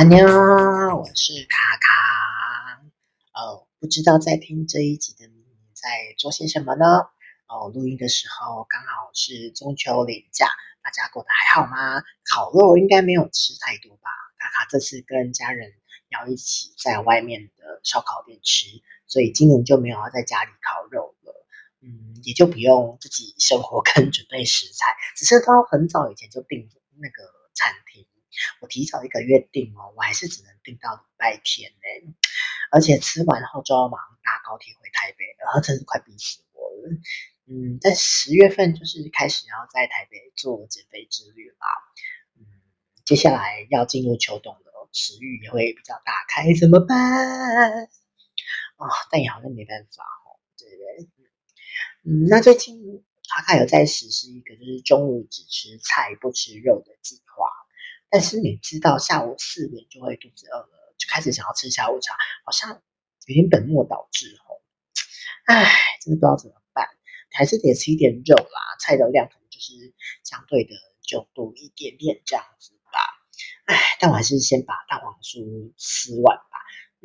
阿妞，我是卡卡。哦，不知道在听这一集的你在做些什么呢？哦，录音的时候刚好是中秋连假，大家过得还好吗？烤肉应该没有吃太多吧？卡卡这次跟家人要一起在外面的烧烤店吃，所以今年就没有要在家里烤肉了。嗯，也就不用自己生活跟准备食材，只是到很早以前就订那个。我提早一个月订哦，我还是只能订到礼拜天呢，而且吃完后就要马上搭高铁回台北，然后真是快逼死我了。嗯，在十月份就是开始要在台北做减肥之旅啦。嗯，接下来要进入秋冬了，食欲也会比较打开，怎么办？啊、哦，但也好像没办法哦，对不对？嗯，那最近卡卡有在实施一个就是中午只吃菜不吃肉的计划。但是你知道下午四点就会肚子饿了，就开始想要吃下午茶，好像有点本末倒置吼。唉，真的不知道怎么办，还是得吃一点肉啦，菜的量可能就是相对的就多一点点这样子吧。唉，但我还是先把蛋黄酥吃完吧。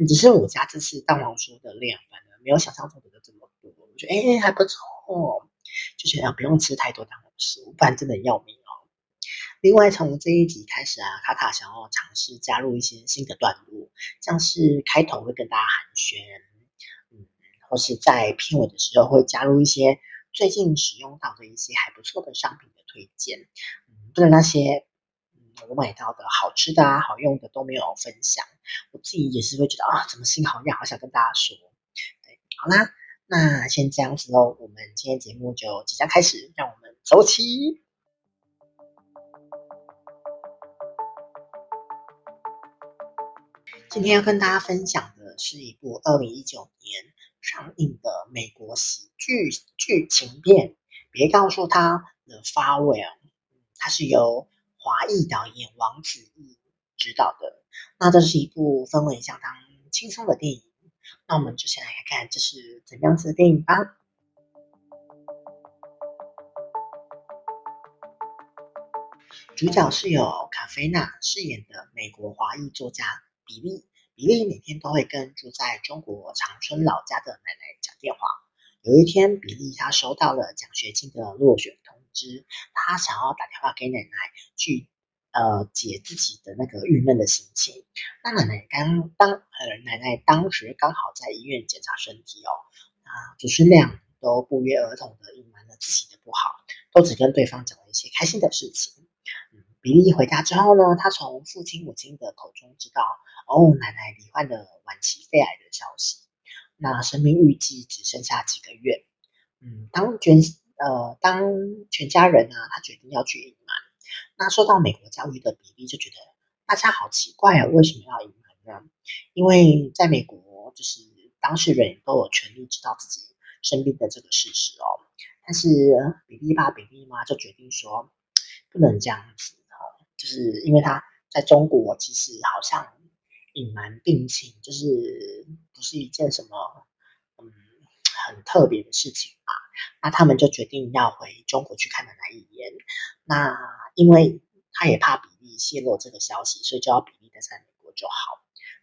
只是我家这次蛋黄酥的量反而没有想象中的这么多，我觉得哎还不错，就觉得不用吃太多蛋黄酥，不然真的要命。另外，从这一集开始啊，卡卡想要尝试加入一些新的段落，像是开头会跟大家寒暄，嗯，或是在片尾的时候会加入一些最近使用到的一些还不错的商品的推荐，嗯，不能那些我买到的好吃的啊、好用的都没有分享，我自己也是会觉得啊，怎么心好痒，好想跟大家说。对，好啦，那先这样子喽，我们今天节目就即将开始，让我们走起。今天要跟大家分享的是一部二零一九年上映的美国喜剧剧情片，别告诉他 The Farewell，它是由华裔导演王子异执导的。那这是一部氛围相当轻松的电影。那我们就先来看看这是怎样子的电影吧。主角是由卡菲娜饰演的美国华裔作家。比利，比利每天都会跟住在中国长春老家的奶奶讲电话。有一天，比利他收到了奖学金的落选通知，他想要打电话给奶奶去呃解自己的那个郁闷的心情。那奶奶刚当呃奶奶当时刚好在医院检查身体哦，啊，祖师俩都不约而同的隐瞒了自己的不好，都只跟对方讲了一些开心的事情。比利回家之后呢，他从父亲母亲的口中知道，哦，奶奶罹患了晚期肺癌的消息，那生命预计只剩下几个月。嗯，当全呃当全家人呢，他决定要去隐瞒。那受到美国教育的比利就觉得，大家好奇怪啊，为什么要隐瞒呢？因为在美国，就是当事人都有权利知道自己生病的这个事实哦。但是比利爸、比利妈就决定说，不能这样子哦。就是因为他在中国，其实好像隐瞒病情，就是不是一件什么嗯很特别的事情嘛。那他们就决定要回中国去看奶奶一眼。那因为他也怕比利泄露这个消息，所以就要比利待在美国就好。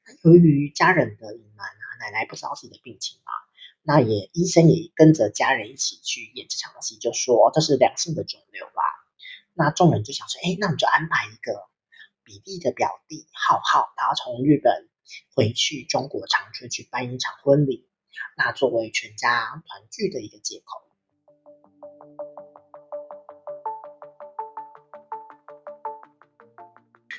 那由于家人的隐瞒啊，奶奶不知道自己的病情嘛，那也医生也跟着家人一起去演这场戏，就说这是良性的肿瘤吧。那众人就想说，哎，那我们就安排一个比利的表弟浩浩，他从日本回去中国长春去办一场婚礼，那作为全家团聚的一个借口。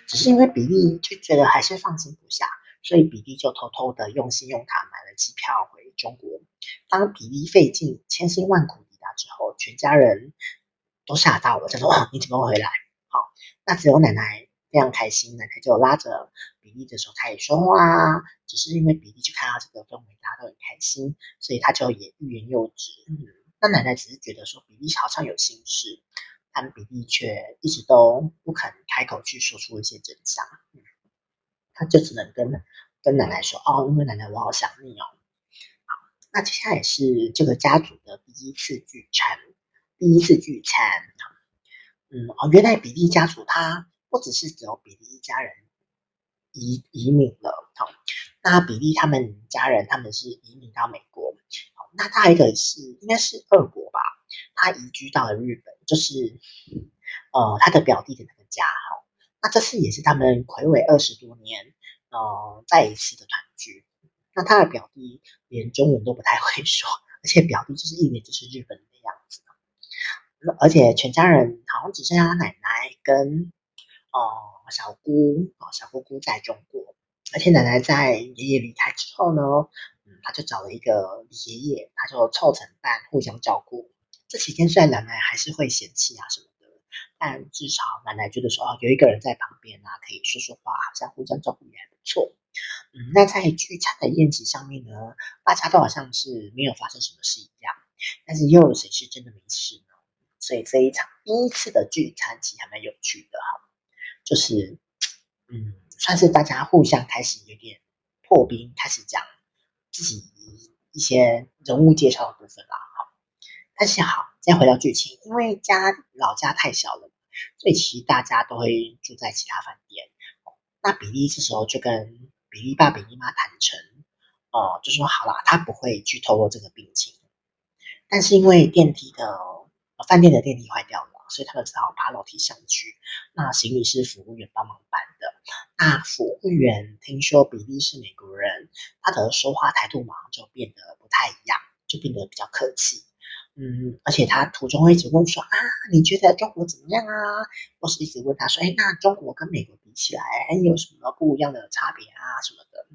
只是因为比利就觉得还是放心不下，所以比利就偷偷的用信用卡买了机票回中国。当比利费尽千辛万苦抵达之后，全家人。都吓到了，就说：“哦，你怎么会回来？”好，那只有奶奶非常开心，奶奶就拉着比利的手他也说话。只是因为比利就看到这个氛围，大家都很开心，所以他就也欲言又止。嗯，那奶奶只是觉得说比利好像有心事，但比利却一直都不肯开口去说出一些真相。嗯，他就只能跟跟奶奶说：“哦，因为奶奶我好想你哦。”好，那接下来是这个家族的第一次聚餐。第一次聚餐，嗯哦，原来比利家族他不只是只有比利一家人移移民了。好，那比利他们家人他们是移民到美国。好，那他一个是应该是二国吧，他移居到了日本，就是呃他的表弟的那个家。好，那这次也是他们睽违二十多年，呃再一次的团聚。那他的表弟连中文都不太会说，而且表弟就是一脸就是日本的样子。而且全家人好像只剩下他奶奶跟、呃、小姑哦小姑姑在中国，而且奶奶在爷爷离开之后呢，嗯，他就找了一个爷爷，他就凑成伴互相照顾。这期间虽然奶奶还是会嫌弃啊什么的，但至少奶奶觉得说哦有一个人在旁边啊，可以说说话，好像互相照顾也还不错。嗯，那在聚餐的宴席上面呢，大家都好像是没有发生什么事一样，但是又有谁是真的没事呢？所以这一场第一次的聚餐其实还蛮有趣的哈，就是嗯，算是大家互相开始有点破冰，开始讲自己一些人物介绍的部分啦。好，但是好，再回到剧情，因为家老家太小了，所以其实大家都会住在其他饭店。那比利这时候就跟比利爸、比利妈坦诚，哦、呃，就说好了，他不会去透露这个病情，但是因为电梯的。饭店的电梯坏掉了，所以他们只好爬楼梯上去。那行李是服务员帮忙搬的。那服务员听说比利是美国人，他的说话态度马上就变得不太一样，就变得比较客气。嗯，而且他途中会一直问说啊，你觉得中国怎么样啊？或是一直问他说，哎，那中国跟美国比起来，哎有什么不一样的差别啊什么的？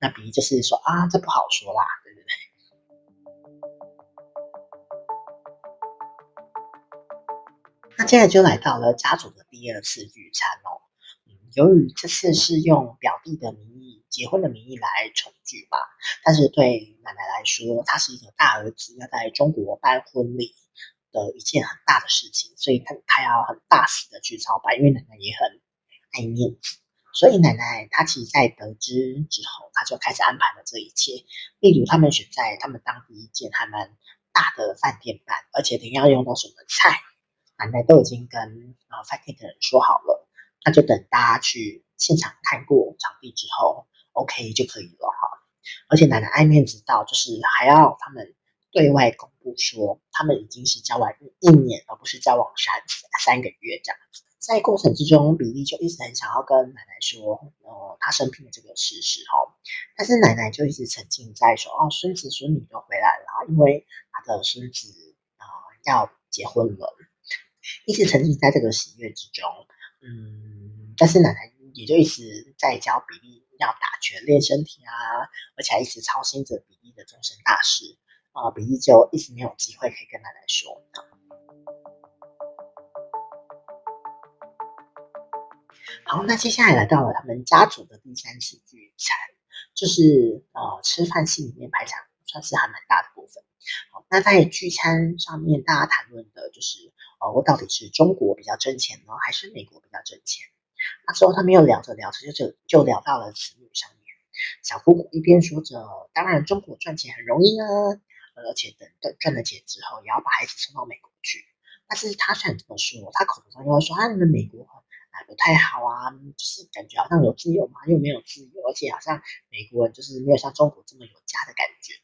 那比利就是说啊，这不好说啦，那接下来就来到了家族的第二次聚餐哦。由于这次是用表弟的名义结婚的名义来重聚吧，但是对奶奶来说，他是一个大儿子要在中国办婚礼的一件很大的事情，所以他他要很大肆的去操办，因为奶奶也很爱面子，所以奶奶她其实在得知之后，她就开始安排了这一切，例如他们选在他们当地一间还蛮大的饭店办，而且等要用到什么菜。奶奶都已经跟呃饭店的人说好了，那就等大家去现场看过场地之后，OK 就可以了哈。而且奶奶爱面子到，就是还要他们对外公布说，他们已经是交往一年，而不是交往三三个月这样子。在过程之中，比利就一直很想要跟奶奶说，呃，他生病的这个事实哈。但是奶奶就一直沉浸在说，哦，孙子孙女都回来了，因为他的孙子啊、呃、要结婚了。一直沉浸在这个喜悦之中，嗯，但是奶奶也就一直在教比利要打拳练身体啊，而且还一直操心着比利的终身大事啊，比利就一直没有机会可以跟奶奶说。好，那接下来来到了他们家族的第三次聚餐，就是呃吃饭戏里面排场算是还蛮大的部分。好，那在聚餐上面大家谈论的就是。哦，我到底是中国比较挣钱呢，还是美国比较挣钱？那之后他们又聊着聊着，就就就聊到了子女上面。小姑姑一边说着，当然中国赚钱很容易啊，而且等等赚了钱之后，也要把孩子送到美国去。但是他虽然这么说，他口头上又说啊，你们美国啊不太好啊，就是感觉好像有自由嘛，又没有自由，而且好像美国人就是没有像中国这么有家的感觉。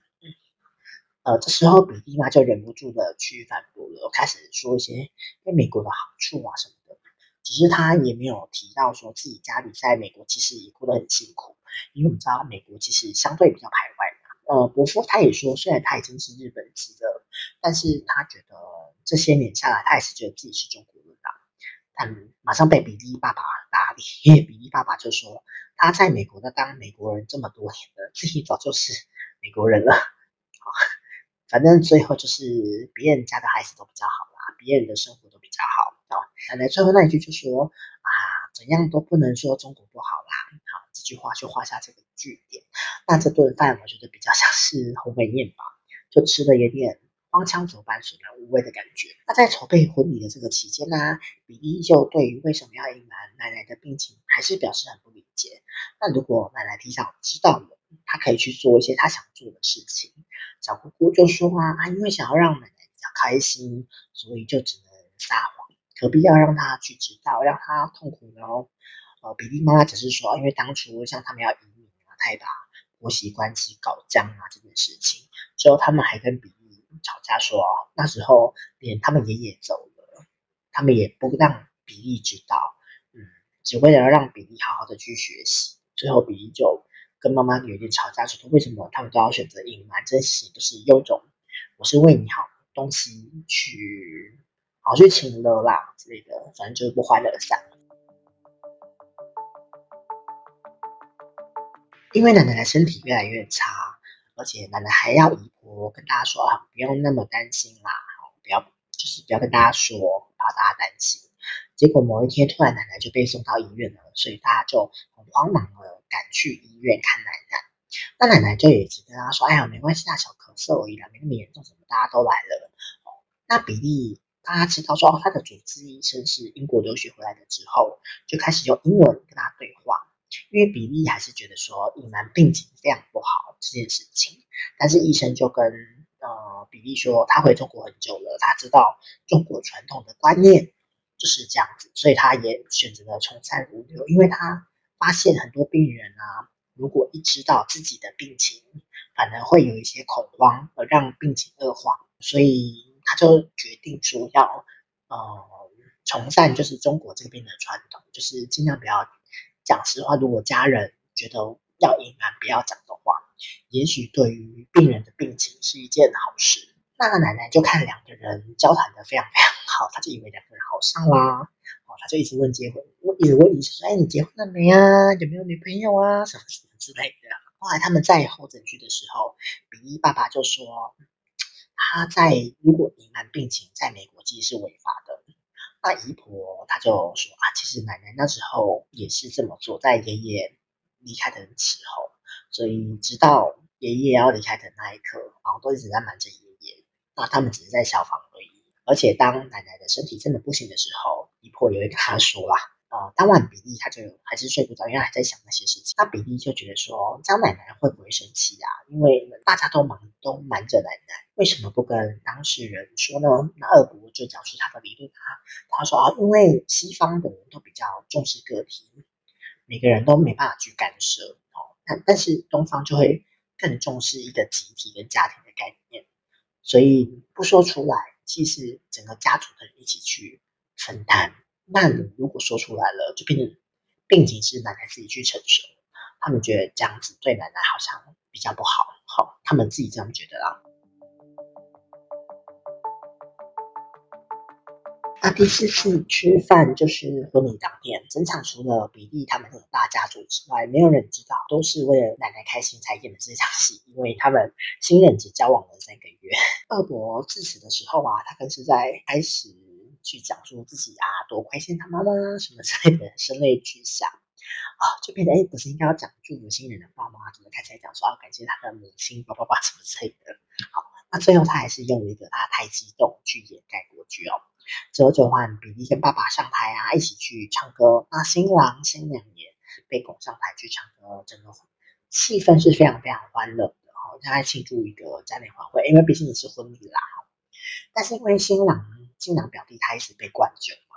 呃，这时候比利妈就忍不住的去反驳了，开始说一些对美国的好处啊什么的。只是他也没有提到说自己家里在美国其实也过得很辛苦，因为我们知道美国其实相对比较排外嘛。呃，伯父他也说，虽然他已经是日本籍了，但是他觉得这些年下来，他也是觉得自己是中国人的。但马上被比利爸爸打脸，因为比利爸爸就说他在美国的当美国人这么多年了，自己早就是美国人了。反正最后就是别人家的孩子都比较好啦，别人的生活都比较好啊。奶奶最后那一句就说啊，怎样都不能说中国不好啦。好，这句话就画下这个句点。那这顿饭我觉得比较像是鸿门宴吧，就吃的有点荒腔走板、索然无味的感觉。那在筹备婚礼的这个期间呢，比利就对于为什么要隐瞒奶奶的病情还是表示很不理解。那如果奶奶提早知道了，他可以去做一些他想做的事情。小姑姑就说啊，啊，因为想要让奶奶比较开心，所以就只能撒谎，何必要让她去知道，让她痛苦呢？呃，比利妈妈只是说，因为当初像他们要移民啊，他也把婆媳关系搞僵啊这件事情，之后他们还跟比利吵架说，那时候连他们爷爷走了，他们也不让比利知道，嗯，只为了让比利好好的去学习。最后比利就跟妈妈有点吵架，说为什么他们都要选择隐瞒这些，就是有种我是为你好东西去。好去请了啦之类的，反正就是不欢而散。因为奶奶的身体越来越差，而且奶奶还要姨婆跟大家说啊，不用那么担心啦，不要就是不要跟大家说，怕大家担心。结果某一天突然奶奶就被送到医院了，所以大家就很慌忙的赶去医院看奶奶。那奶奶就也只跟他说，哎呀，没关系，大小咳嗽而已啦，没那么严重，什么大家都来了。哦那比利。大家知道说，哦他的主治医生是英国留学回来的之后，就开始用英文跟他对话。因为比利还是觉得说隐瞒病情非常不好这件事情，但是医生就跟呃比利说，他回中国很久了，他知道中国传统的观念就是这样子，所以他也选择了从善如流。因为他发现很多病人啊，如果一知道自己的病情，反而会有一些恐慌，而让病情恶化，所以。他就决定说要，呃，从善就是中国这边的传统，就是尽量不要讲实话。如果家人觉得要隐瞒不要讲的话，也许对于病人的病情是一件好事。那个奶奶就看两个人交谈的非常非常好，他就以为两个人好上啦，哦，他就一直问结婚，一直问医生说：“哎，你结婚了没啊？有没有女朋友啊？什么什么之类的。”后来他们在候诊区的时候，比利爸爸就说。他在如果隐瞒病情，在美国其实是违法的。那姨婆她就说啊，其实奶奶那时候也是这么做，在爷爷离开的时候，所以直到爷爷要离开的那一刻，然后都一直在瞒着爷爷。那他们只是在效仿而已。而且当奶奶的身体真的不行的时候，姨婆也会跟他说啦。呃，当晚比利他就还是睡不着，因为还在想那些事情。那比利就觉得说，张奶奶会不会生气、啊？因为大家都忙，都瞒着奶奶，为什么不跟当事人说呢？那二伯就讲出他的理论，他他说啊，因为西方的人都比较重视个体，每个人都没办法去干涉哦。但但是东方就会更重视一个集体跟家庭的概念，所以不说出来，其实整个家族的人一起去分担。那如果说出来了，就变成病情是奶奶自己去承受，他们觉得这样子对奶奶好像比较不好，好，他们自己这样觉得啦。那第四次吃饭就是婚礼当天，整场除了比利他们的大家族之外，没有人知道，都是为了奶奶开心才演的这场戏，因为他们新人只交往了三个月。二伯致辞的时候啊，他更是在开始。去讲述自己啊，多亏欠他妈妈什么之类的，声泪俱下啊，就变得哎，不是应该要讲祝福新人的爸妈，怎么开始来讲说啊，感谢他的母亲，爸爸爸什么之类的。好，那最后他还是用一个他太激动去掩盖过去哦。之后就换比利跟爸爸上台啊，一起去唱歌。那新郎新娘也被拱上台去唱歌，整个气氛是非常非常欢乐的哈，大家庆祝一个嘉年华会，因为毕竟也是婚礼啦。但是因为新郎。新娘表弟他一直被灌酒嘛，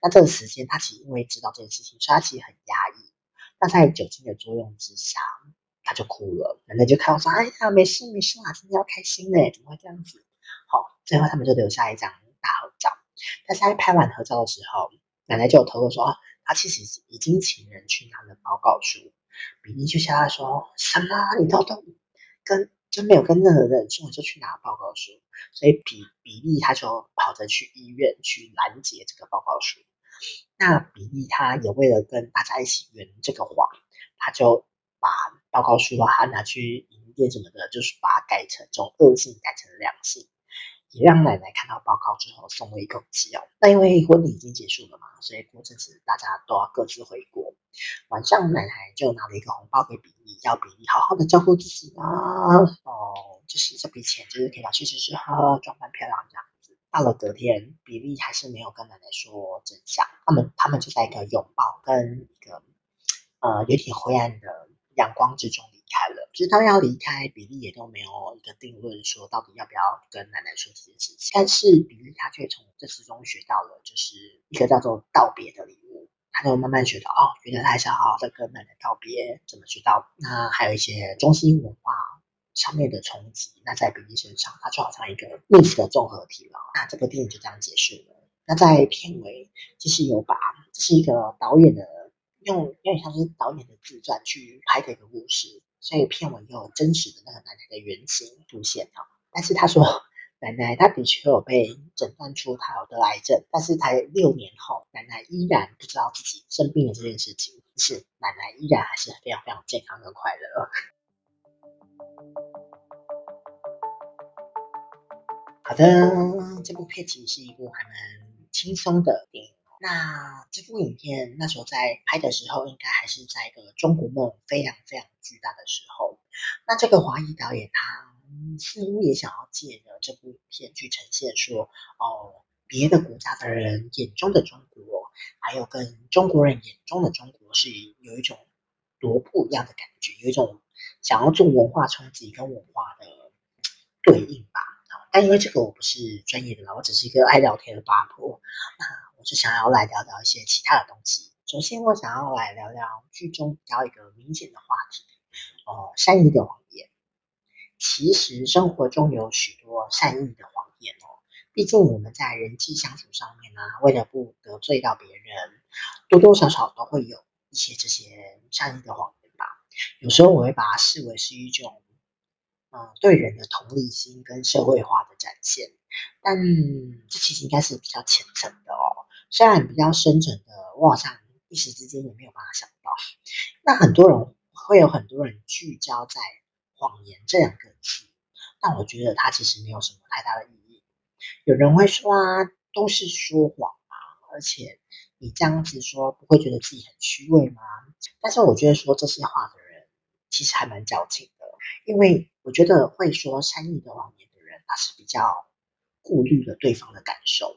那这个时间他其实因为知道这件事情，所以他其实很压抑。那在酒精的作用之下，他就哭了。奶奶就看我说：“哎呀，没事没事啊，今天要开心呢，怎么会这样子？”好，最后他们就留下一张大合照。但是在拍完合照的时候，奶奶就有透露说：“她其实已经请人去拿了报告书。”比利就笑他说：“什么？你偷偷跟？”就没有跟任何人说，就去拿报告书，所以比比利他就跑着去医院去拦截这个报告书。那比利他也为了跟大家一起圆这个谎，他就把报告书啊，他拿去营业什么的，就是把它改成从恶性改成良性。也让奶奶看到报告之后松了一口气哦。那因为婚礼已经结束了嘛，所以过阵子大家都要各自回国。晚上奶奶就拿了一个红包给比利，要比利好好的照顾自己啊。哦，就是这笔钱就是可以拿去吃吃喝喝，装扮漂亮这样子。到了隔天，比利还是没有跟奶奶说真相。他们他们就在一个拥抱跟一个呃有点灰暗的阳光之中。开了，直到要离开，比利也都没有一个定论，说到底要不要跟奶奶说这件事情。但是比利他却从这之中学到了，就是一个叫做道别的礼物。他就慢慢学到哦，原来他还是要好好的跟奶奶道别，怎么去道？那还有一些中西文化上面的冲击。那在比利身上，他就好像一个 mix 的综合体了。那这部电影就这样结束了。那在片尾，其实有把这是一个导演的用有点像是导演的自传去拍的一个故事，所以片尾有真实的那个奶奶的原型出现哦。但是他说。奶奶她的确有被诊断出她有得癌症，但是才六年后，奶奶依然不知道自己生病的这件事情。是奶奶依然还是非常非常健康跟快乐。好的，这部片其实是一部还蛮轻松的电影。那这部影片那时候在拍的时候，应该还是在一个中国梦非常非常巨大的时候。那这个华裔导演他。似乎也想要借着这部影片去呈现说，哦，别的国家的人眼中的中国，还有跟中国人眼中的中国是有一种多不一样的感觉，有一种想要做文化冲击跟文化的对应吧。但因为这个我不是专业的啦，我只是一个爱聊天的八婆，那是想要来聊聊一些其他的东西。首先，我想要来聊聊剧中比较一个明显的话题，哦，善意的谎言。其实生活中有许多善意的谎言哦，毕竟我们在人际相处上面呢，为了不得罪到别人，多多少少都会有一些这些善意的谎言吧。有时候我会把它视为是一种，嗯，对人的同理心跟社会化的展现，但这其实应该是比较浅层的哦。虽然比较深层的，我好像一时之间也没有办法想到。那很多人会有很多人聚焦在。谎言这两个字，但我觉得它其实没有什么太大的意义。有人会说啊，都是说谎嘛，而且你这样子说，不会觉得自己很虚伪吗？但是我觉得说这些话的人，其实还蛮矫情的，因为我觉得会说善意的谎言的人，他是比较顾虑了对方的感受，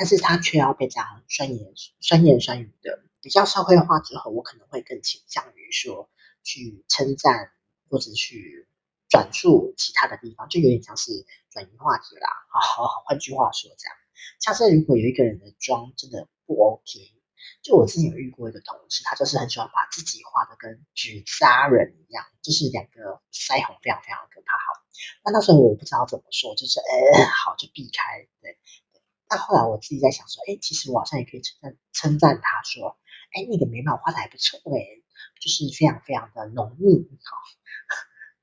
但是他却要被这样酸言酸言酸语的。比较社会化之后，我可能会更倾向于说去称赞。或者去转述其他的地方，就有点像是转移话题啦。好，好，换句话说，这样，像是如果有一个人的妆真的不 OK，就我之前有遇过一个同事，他就是很喜欢把自己画的跟纸扎人一样，就是两个腮红非常非常可怕。好，那那时候我不知道怎么说，就是呃，好就避开。对，那后来我自己在想说，哎，其实我好像也可以称赞称赞他说，哎，你的眉毛画的还不错哎，就是非常非常的浓密，好。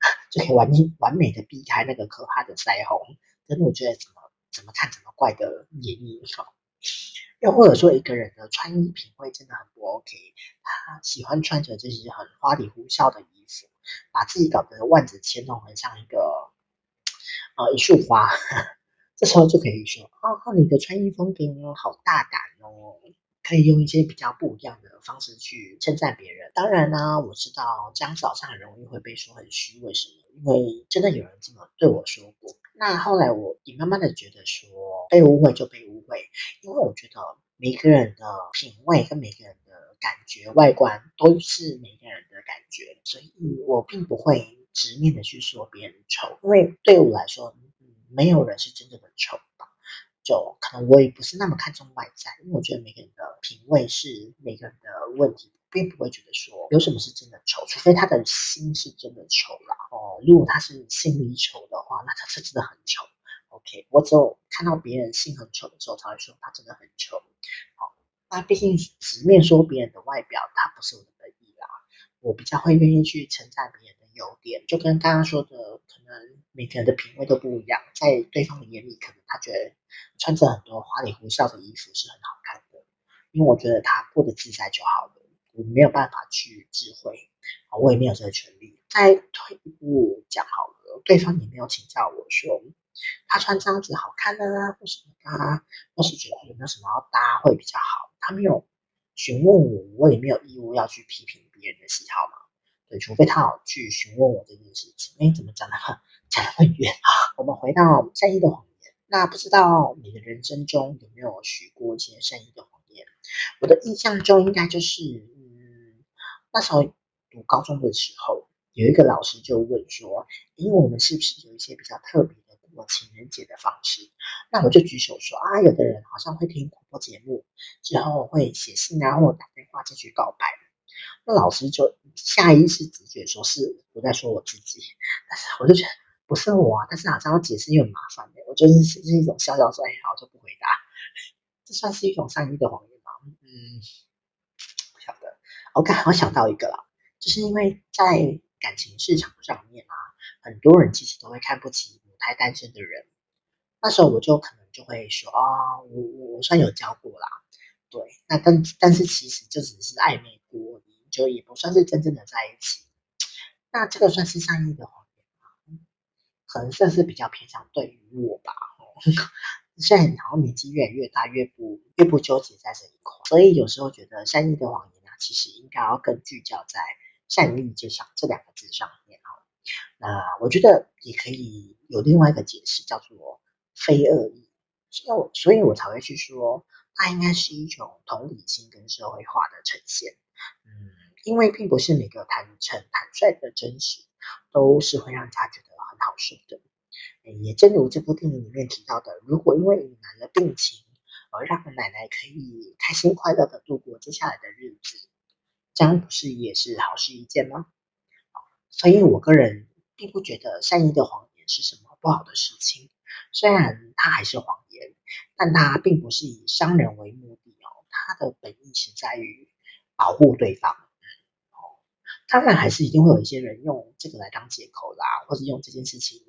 就可以完完美的避开那个可怕的腮红，真的我觉得怎么怎么看怎么怪的眼影哈。又或者说一个人的穿衣品味真的很不 OK，他喜欢穿着这些很花里胡哨的衣服，把自己搞得万紫千红，很像一个呃一束花。这时候就可以说哦，你的穿衣风格好大胆哦。可以用一些比较不一样的方式去称赞别人。当然呢、我知道这样子好像很容易会被说很虚伪什么，因为真的有人这么对我说过。那后来我也慢慢的觉得说，被误会就被误会，因为我觉得每个人的品味跟每个人的感觉、外观都是每个人的感觉，所以我并不会直面的去说别人丑，因为对我来说，没有人是真正的丑吧。就可能我也不是那么看重外在，因为我觉得每个人的品味是每个人的问题，并不会觉得说有什么是真的丑，除非他的心是真的丑了哦。如果他是心里丑的话，那他是真的很丑。OK，我只有看到别人心很丑的时候，才会说他真的很丑。好，那毕竟直面说别人的外表，他不是我的本意啦。我比较会愿意去称赞别人优点，就跟刚刚说的，可能每个人的品味都不一样，在对方的眼里，可能他觉得。穿着很多花里胡哨的衣服是很好看的，因为我觉得他过得自在就好了，我没有办法去智慧，我也没有这个权利。再退一步讲好了，对方也没有请教我说他穿这样子好看的啊，或什么啊，或是觉得有没有什么要搭会比较好，他没有询问我，我也没有义务要去批评别人的喜好嘛。对，除非他有去询问我这件事情。哎，怎么讲的很讲的很远啊？我们回到善意的谎言。那不知道你的人生中有没有许过一些善意的谎言？我的印象中应该就是，嗯，那时候读高中的时候，有一个老师就问说，因为我们是不是有一些比较特别的过情人节的方式。那我就举手说啊，有的人好像会听广播节目，之后会写信，啊，或打电话进去告白。那老师就下意识直觉说是我在说我自己，但是我就觉得不是我啊，但是好像要解释又很麻烦的，我就是是一种笑笑说，哎，好，就不回答。这算是一种善意的谎言吗？嗯，不晓得。我刚好想到一个了，就是因为在感情市场上面啊，很多人其实都会看不起母胎单身的人。那时候我就可能就会说啊，我我算有交过啦，对，那但但是其实就只是暧昧过，就也不算是真正的在一起。那这个算是善意的谎言吗？可能算是比较偏向对于我吧。现在好像年纪越来越大，越不越不纠结在这一块，所以有时候觉得善意的谎言啊，其实应该要更聚焦在善意这上这两个字上面啊。那我觉得也可以有另外一个解释，叫做非恶意。所以，所以我才会去说，它应该是一种同理心跟社会化的呈现。嗯，因为并不是每个坦诚坦率的真实，都是会让人家觉得很好受的。也正如这部电影里面提到的，如果因为隐瞒了病情而让奶奶可以开心快乐的度过接下来的日子，这样不是也是好事一件吗？所以我个人并不觉得善意的谎言是什么不好的事情，虽然它还是谎言，但它并不是以伤人为目的哦，它的本意是在于保护对方。当然，还是一定会有一些人用这个来当借口啦，或者用这件事情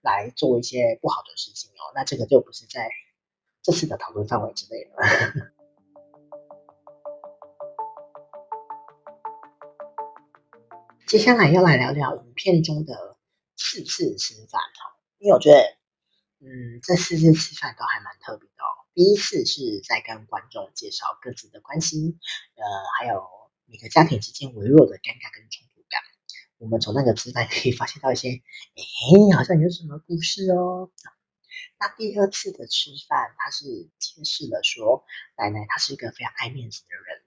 来做一些不好的事情哦。那这个就不是在这次的讨论范围之内了。接下来要来聊聊影片中的四次吃饭哈，因为我觉得，嗯，这四次吃饭都还蛮特别的哦。第一次是在跟观众介绍各自的关系，呃，还有。每个家庭之间微弱的尴尬跟冲突感，我们从那个吃饭可以发现到一些，哎，好像有什么故事哦。那第二次的吃饭，他是揭示了说，奶奶她是一个非常爱面子的人，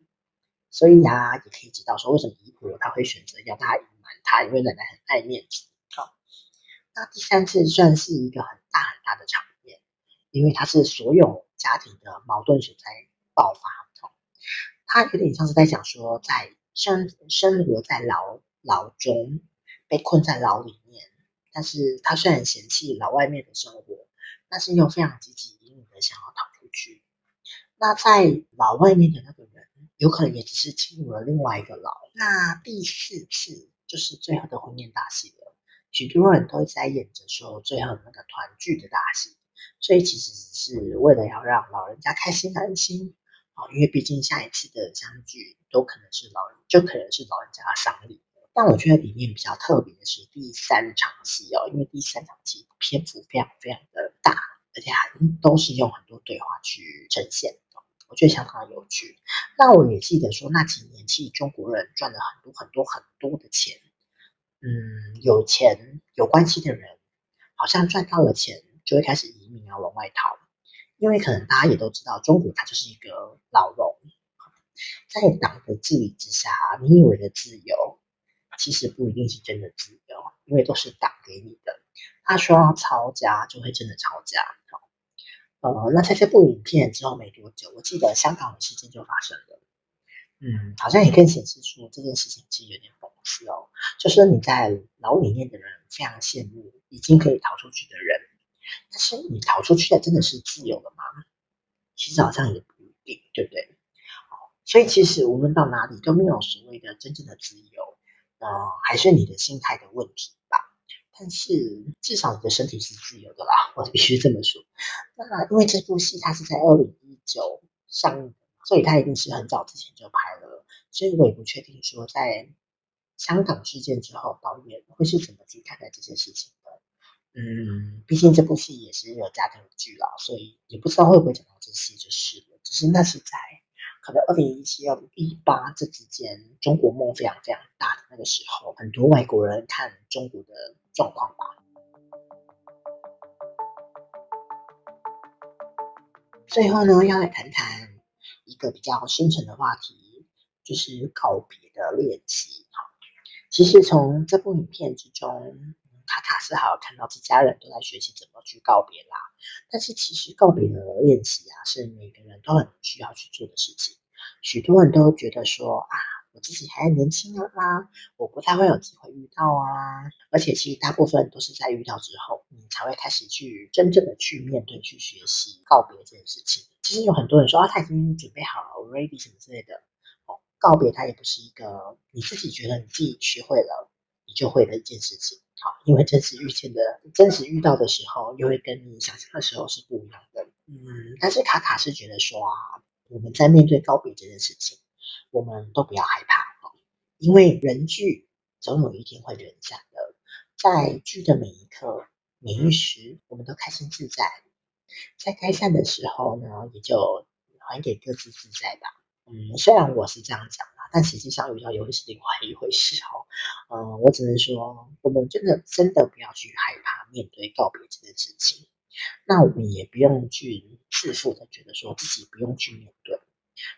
所以呀、啊，也可以知道说，为什么姨婆她会选择要她隐瞒她，因为奶奶很爱面子。好，那第三次算是一个很大很大的场面，因为它是所有家庭的矛盾所在爆发。他有点像是在讲说，在生生活在牢牢中，被困在牢里面，但是他虽然嫌弃牢外面的生活，但是又非常积极隐隐的想要逃出去。那在牢外面的那个人，有可能也只是进入了另外一个牢。那第四次就是最后的婚宴大戏了，许多人都一直在演着说最后那个团聚的大戏，所以其实只是为了要让老人家开心安心。啊，因为毕竟下一次的相聚都可能是老人，就可能是老人家的丧礼。但我觉得里面比较特别的是第三场戏哦，因为第三场戏篇幅非常非常的大，而且还都是用很多对话去呈现的，我觉得相当有趣。那我也记得说，那几年其实中国人赚了很多很多很多的钱，嗯，有钱有关系的人，好像赚到了钱就会开始移民啊，往外逃。因为可能大家也都知道，中国它就是一个牢笼，在党的治理之下，你以为的自由，其实不一定是真的自由，因为都是党给你的。他说要抄家，就会真的抄家。呃，那在这部影片之后没多久，我记得香港的事件就发生了。嗯，好像也更显示出这件事情其实有点讽刺哦，就是你在牢里面的人非常羡慕已经可以逃出去的人。但是你逃出去的真的是自由了吗？其实好像也不一定，对不对？哦所以其实无论到哪里都没有所谓的真正的自由，呃，还是你的心态的问题吧。但是至少你的身体是自由的啦，我必须这么说。那因为这部戏它是在二零一九上映，所以它一定是很早之前就拍了，所以我也不确定说在香港事件之后，导演会是怎么去看待这些事情。嗯，毕竟这部戏也是有家庭剧啦，所以也不知道会不会讲到这些就是了。只是那是在可能二零一七、二零一八这之间，中国梦非常非常大的那个时候，很多外国人看中国的状况吧。最后呢，要来谈谈一个比较深层的话题，就是告别的练习。其实从这部影片之中。塔塔是还有看到这家人都在学习怎么去告别啦。但是其实告别的练习啊，是每个人都很需要去做的事情。许多人都觉得说啊，我自己还年轻啊，我不太会有机会遇到啊。而且其实大部分都是在遇到之后，你才会开始去真正的去面对、去学习告别这件事情。其实有很多人说啊，他已经准备好了，ready 什么之类的。哦，告别它也不是一个你自己觉得你自己学会了你。就会的一件事情，好，因为真实遇见的、真实遇到的时候，又会跟你想象的时候是不一样的。嗯，但是卡卡是觉得说啊，我们在面对告别这件事情，我们都不要害怕，因为人聚总有一天会人散的，在聚的每一刻、每一时，我们都开心自在，在该散的时候呢，也就还给各自自在吧。嗯，虽然我是这样讲，但实际上遇到又会是另外一回事哦。嗯，我只能说，我们真的真的不要去害怕面对告别这件事情。那我们也不用去自负的觉得说自己不用去面对，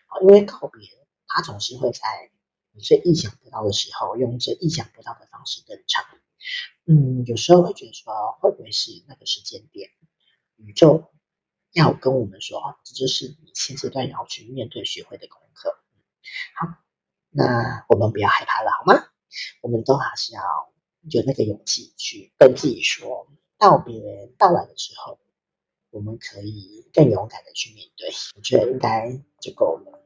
好，因为告别它总是会在你最意想不到的时候，用最意想不到的方式登场。嗯，有时候会觉得说，会不会是那个时间点，宇宙？要跟我们说，这就是你现阶段要去面对、学会的功课。好，那我们不要害怕了，好吗？我们都还是要有那个勇气去跟自己说，到别人到来的时候，我们可以更勇敢的去面对。我觉得应该就够了。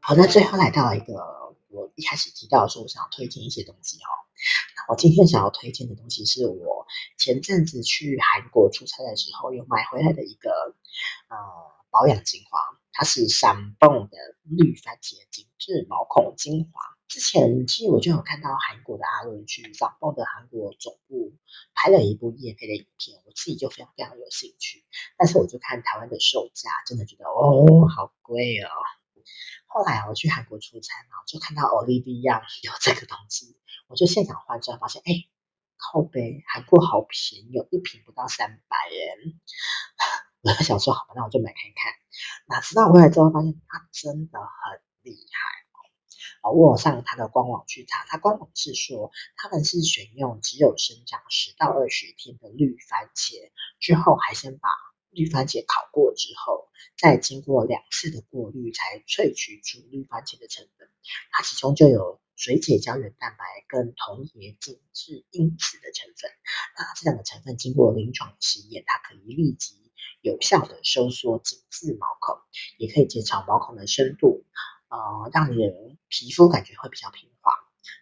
好，那最后来到一个我一开始提到说，我想要推荐一些东西哈。我今天想要推荐的东西是我前阵子去韩国出差的时候有买回来的一个呃保养精华，它是闪泵的绿番茄紧致毛孔精华。之前其实我就有看到韩国的阿伦去闪蹦的韩国总部拍了一部业配的影片，我自己就非常非常有兴趣。但是我就看台湾的售价，真的觉得哦好贵哦。后来我去韩国出差嘛，就看到 Olivia 有这个东西。我就现场换算，发现哎，靠北韩国好便宜，有一瓶不到三百元。我想说，好吧，那我就买看一看。哪知道回来之后发现它真的很厉害哦！我上它的官网去查，它官网是说他们是选用只有生长十到二十天的绿番茄，之后还先把绿番茄烤过之后，再经过两次的过滤，才萃取出绿番茄的成分。它其中就有。水解胶原蛋白跟铜爷紧致因子的成分，那这两个成分经过临床实验，它可以立即有效的收缩紧致毛孔，也可以减少毛孔的深度，呃，让你的皮肤感觉会比较平滑。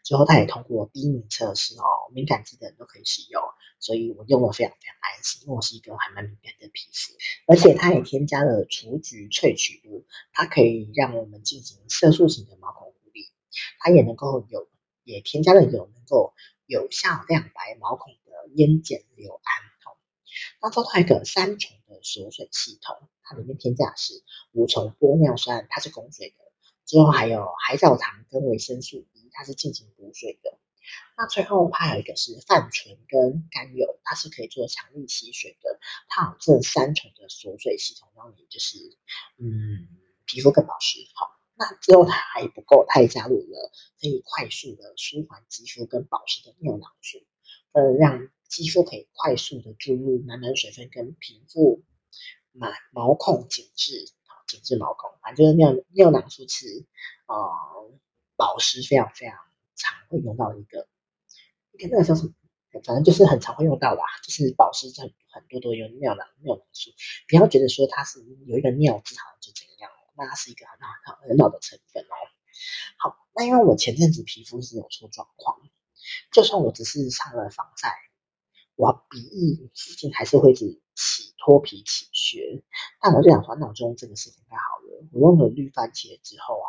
最后，它也通过低敏测试哦，敏感肌的人都可以使用，所以我用了非常非常安心，因为我是一个还蛮敏感的皮肤，而且它也添加了雏菊萃取物，它可以让我们进行色素型的毛孔护理。它也能够有，也添加了有能够有效亮白毛孔的烟碱硫胺。哦，那做到一个三重锁水系统，它里面添加的是五重玻尿酸，它是拱水的。之后还有海藻糖跟维生素 E，它是进行补水的。那最后它还有一个是泛醇跟甘油，它是可以做强力吸水的。它有这三重的锁水系统，让你就是嗯皮肤更保湿。好。那之后它还不够，它也加入了可以快速的舒缓肌肤跟保湿的尿囊素，呃，让肌肤可以快速的注入满满水分跟皮肤满毛孔紧致啊，紧致毛孔，反正就是尿尿囊素是呃保湿非常非常常会用到一个，一个那个叫什么？反正就是很常会用到啦，就是保湿很很多都用尿囊尿囊素，不要觉得说它是有一个尿字好像就怎样。那它是一个很好很好很好的成分哦。好，那因为我前阵子皮肤是有出状况，就算我只是上了防晒，我鼻翼附近还是会只起脱皮起屑。但我就想说，那我就用这个事情太好了。我用了绿番茄之后啊，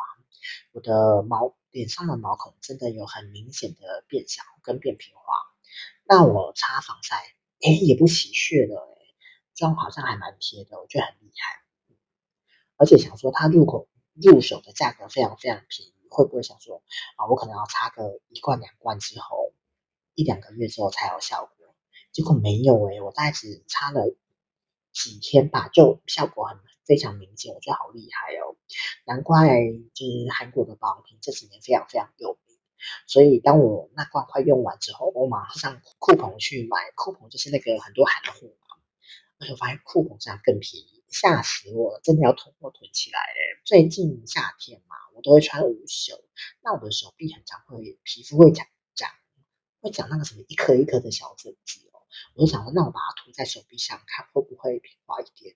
我的毛脸上的毛孔真的有很明显的变小跟变平滑。那我擦防晒，哎，也不起屑了，哎，妆好像还蛮贴的，我觉得很厉害。而且想说，它入口入手的价格非常非常便宜，会不会想说啊，我可能要擦个一罐两罐之后，一两个月之后才有效果？结果没有诶，我大概只擦了几天吧，就效果很非常明显，我觉得好厉害哦！难怪就是韩国的保养品这几年非常非常有名。所以当我那罐快用完之后，我马上上酷澎去买，酷澎就是那个很多韩货嘛，而且我发现酷澎这样更便宜，吓死我了，真的要囤货囤起来哎！最近夏天嘛，我都会穿无袖，那我的手臂很常会皮肤会长长，会长那个什么一颗一颗的小疹子，我就想说，那我把它涂在手臂上，看会不会平滑一点？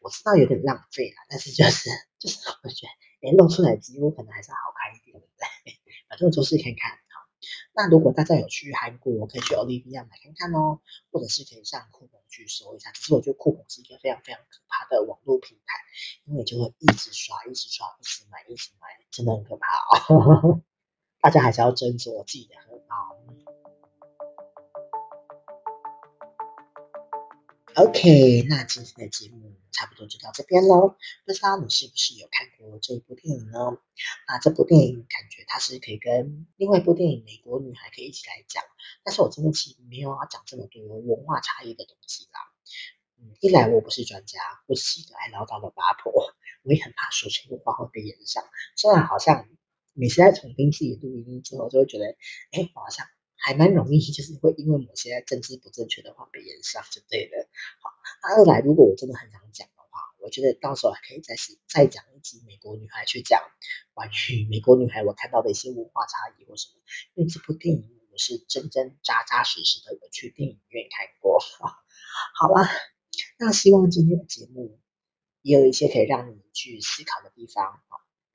我知道有点浪费啦，但是就是就是我觉得，哎，露出来肌肤可能还是好看一点，对不对？反正就是看看哈。那如果大家有去韩国，我可以去 Olivia 买看看哦，或者是可以上酷狗去搜一下。只是我觉得酷狗是一个非常非常可怕的网络平台，因为就会一直刷、一直刷、一直买、一直买，真的很可怕哦。大家还是要斟酌自己的荷包。OK，那今天的节目差不多就到这边喽。不知道你是不是有看过这一部电影呢？那这部电影感觉它是可以跟另外一部电影《美国女孩》可以一起来讲。但是我今天其实没有要讲这么多文化差异的东西啦。嗯，一来我不是专家，我是一个爱唠叨的八婆，我也很怕说错话会被影响。虽然好像每次在重听自己录音之后，就会觉得，哎，好像。还蛮容易，就是会因为某些政治不正确的话被延上，就对了。好，那二来，如果我真的很想讲的话，我觉得到时候还可以再是再讲一集《美国女孩》，去讲关于《美国女孩》我看到的一些文化差异或什么。因为这部电影我是真真扎扎实实的有去电影院看过。好啦，那希望今天的节目也有一些可以让你去思考的地方。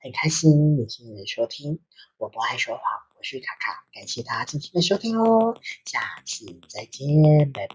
很开心你今天的收听，我不爱说谎，是卡卡，感谢他今天的收听哦，下次再见，拜拜。